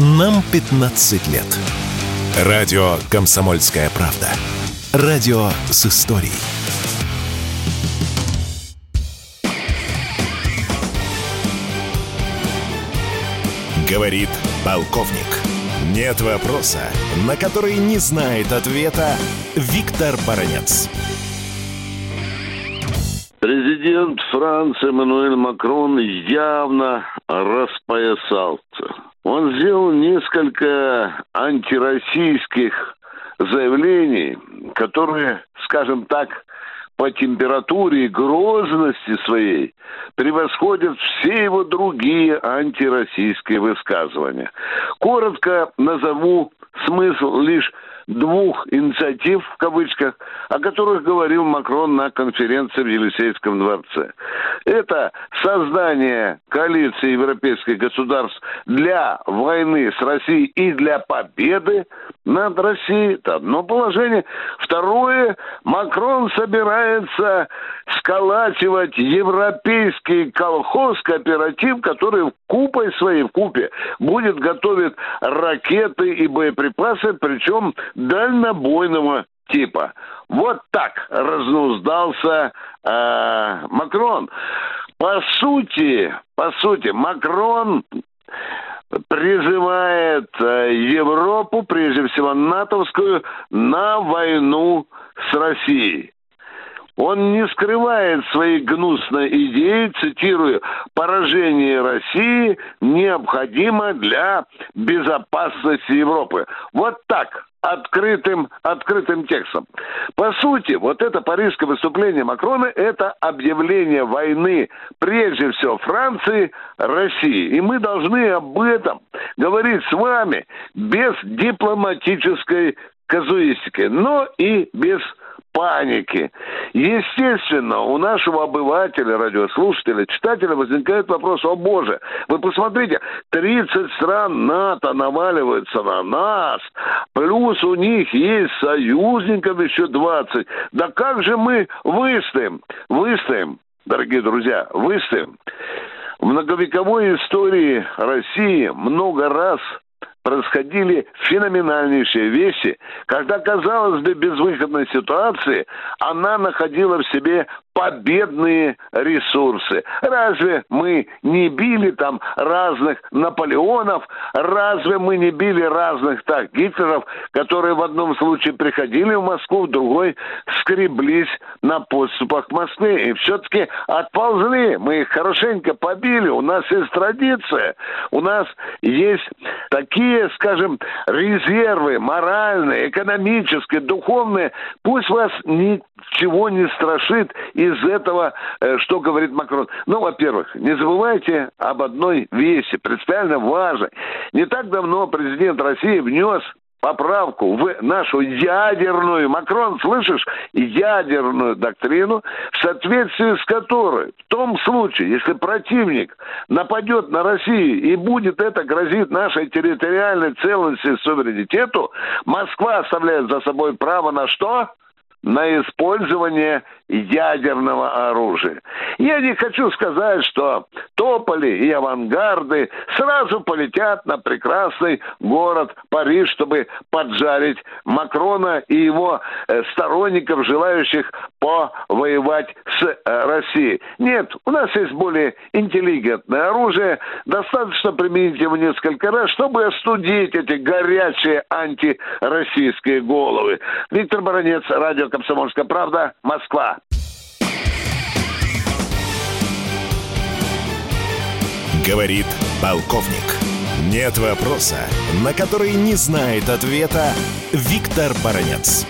Нам 15 лет. Радио «Комсомольская правда». Радио с историей. Говорит полковник. Нет вопроса, на который не знает ответа Виктор Баранец. Президент Франции Эммануэль Макрон явно распоясался. Он сделал несколько антироссийских заявлений, которые, скажем так, по температуре и грозности своей превосходят все его другие антироссийские высказывания. Коротко назову смысл лишь двух инициатив, в кавычках, о которых говорил Макрон на конференции в Елисейском дворце. Это создание коалиции европейских государств для войны с Россией и для победы над Россией. Это одно положение. Второе, Макрон собирается сколачивать европейский колхоз, кооператив, который в купой своей, в купе, будет готовить ракеты и боеприпасы, причем дальнобойного типа. Вот так разнуздался э, Макрон. По сути, по сути, Макрон призывает э, Европу, прежде всего натовскую, на войну с Россией. Он не скрывает своей гнусной идеи, цитирую, «поражение России необходимо для безопасности Европы». Вот так открытым, открытым текстом. По сути, вот это парижское выступление Макрона – это объявление войны прежде всего Франции, России. И мы должны об этом говорить с вами без дипломатической казуистики, но и без паники. Естественно, у нашего обывателя, радиослушателя, читателя возникает вопрос, о боже, вы посмотрите, 30 стран НАТО наваливаются на нас, плюс у них есть союзников еще 20. Да как же мы выстоим? Выстоим, дорогие друзья, выстоим. В многовековой истории России много раз происходили феноменальнейшие вещи, когда, казалось бы, безвыходной ситуации она находила в себе победные ресурсы. Разве мы не били там разных Наполеонов? Разве мы не били разных так Гитлеров, которые в одном случае приходили в Москву, в другой скреблись на подступах к Москве и все-таки отползли. Мы их хорошенько побили. У нас есть традиция. У нас есть такие, скажем, резервы моральные, экономические, духовные. Пусть вас ничего не страшит и из этого, э, что говорит Макрон? Ну, во-первых, не забывайте об одной вещи, принципиально важной. Не так давно президент России внес поправку в нашу ядерную, Макрон, слышишь, ядерную доктрину, в соответствии с которой, в том случае, если противник нападет на Россию и будет это грозить нашей территориальной целостности и суверенитету, Москва оставляет за собой право на что? На использование ядерного оружия. Я не хочу сказать, что тополи и авангарды сразу полетят на прекрасный город Париж, чтобы поджарить Макрона и его э, сторонников, желающих повоевать с э, Россией. Нет, у нас есть более интеллигентное оружие. Достаточно применить его несколько раз, чтобы остудить эти горячие антироссийские головы. Виктор Баранец, радио «Комсомольская правда», Москва. Говорит полковник. Нет вопроса, на который не знает ответа Виктор Баранец.